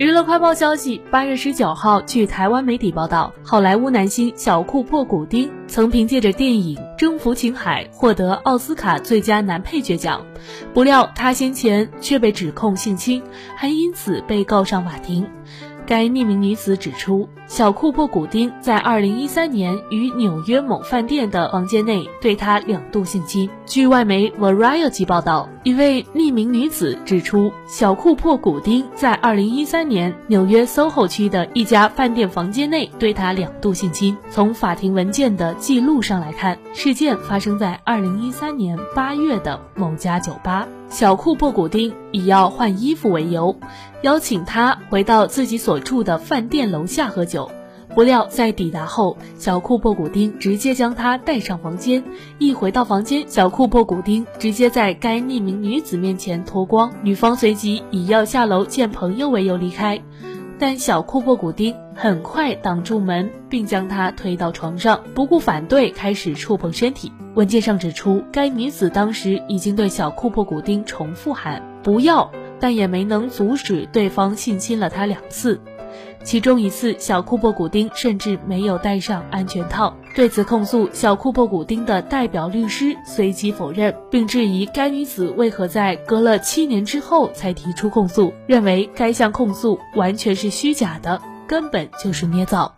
娱乐快报消息，八月十九号，据台湾媒体报道，好莱坞男星小库珀古丁曾凭借着电影《征服情海》获得奥斯卡最佳男配角奖，不料他先前却被指控性侵，还因此被告上法庭。该匿名女子指出，小库珀古丁在2013年于纽约某饭店的房间内对她两度性侵。据外媒 Variety 报道，一位匿名女子指出，小库珀古丁在2013年纽约 SoHo 区的一家饭店房间内对她两度性侵。从法庭文件的记录上来看，事件发生在2013年8月的某家酒吧。小库珀古丁以要换衣服为由，邀请他回到自己所住的饭店楼下喝酒。不料在抵达后，小库珀古丁直接将他带上房间。一回到房间，小库珀古丁直接在该匿名女子面前脱光，女方随即以要下楼见朋友为由离开。但小库珀古丁很快挡住门，并将他推到床上，不顾反对，开始触碰身体。文件上指出，该女子当时已经对小库珀古丁重复喊“不要”，但也没能阻止对方性侵了她两次。其中一次，小库珀古丁甚至没有戴上安全套。对此控诉，小库珀古丁的代表律师随即否认，并质疑该女子为何在隔了七年之后才提出控诉，认为该项控诉完全是虚假的，根本就是捏造。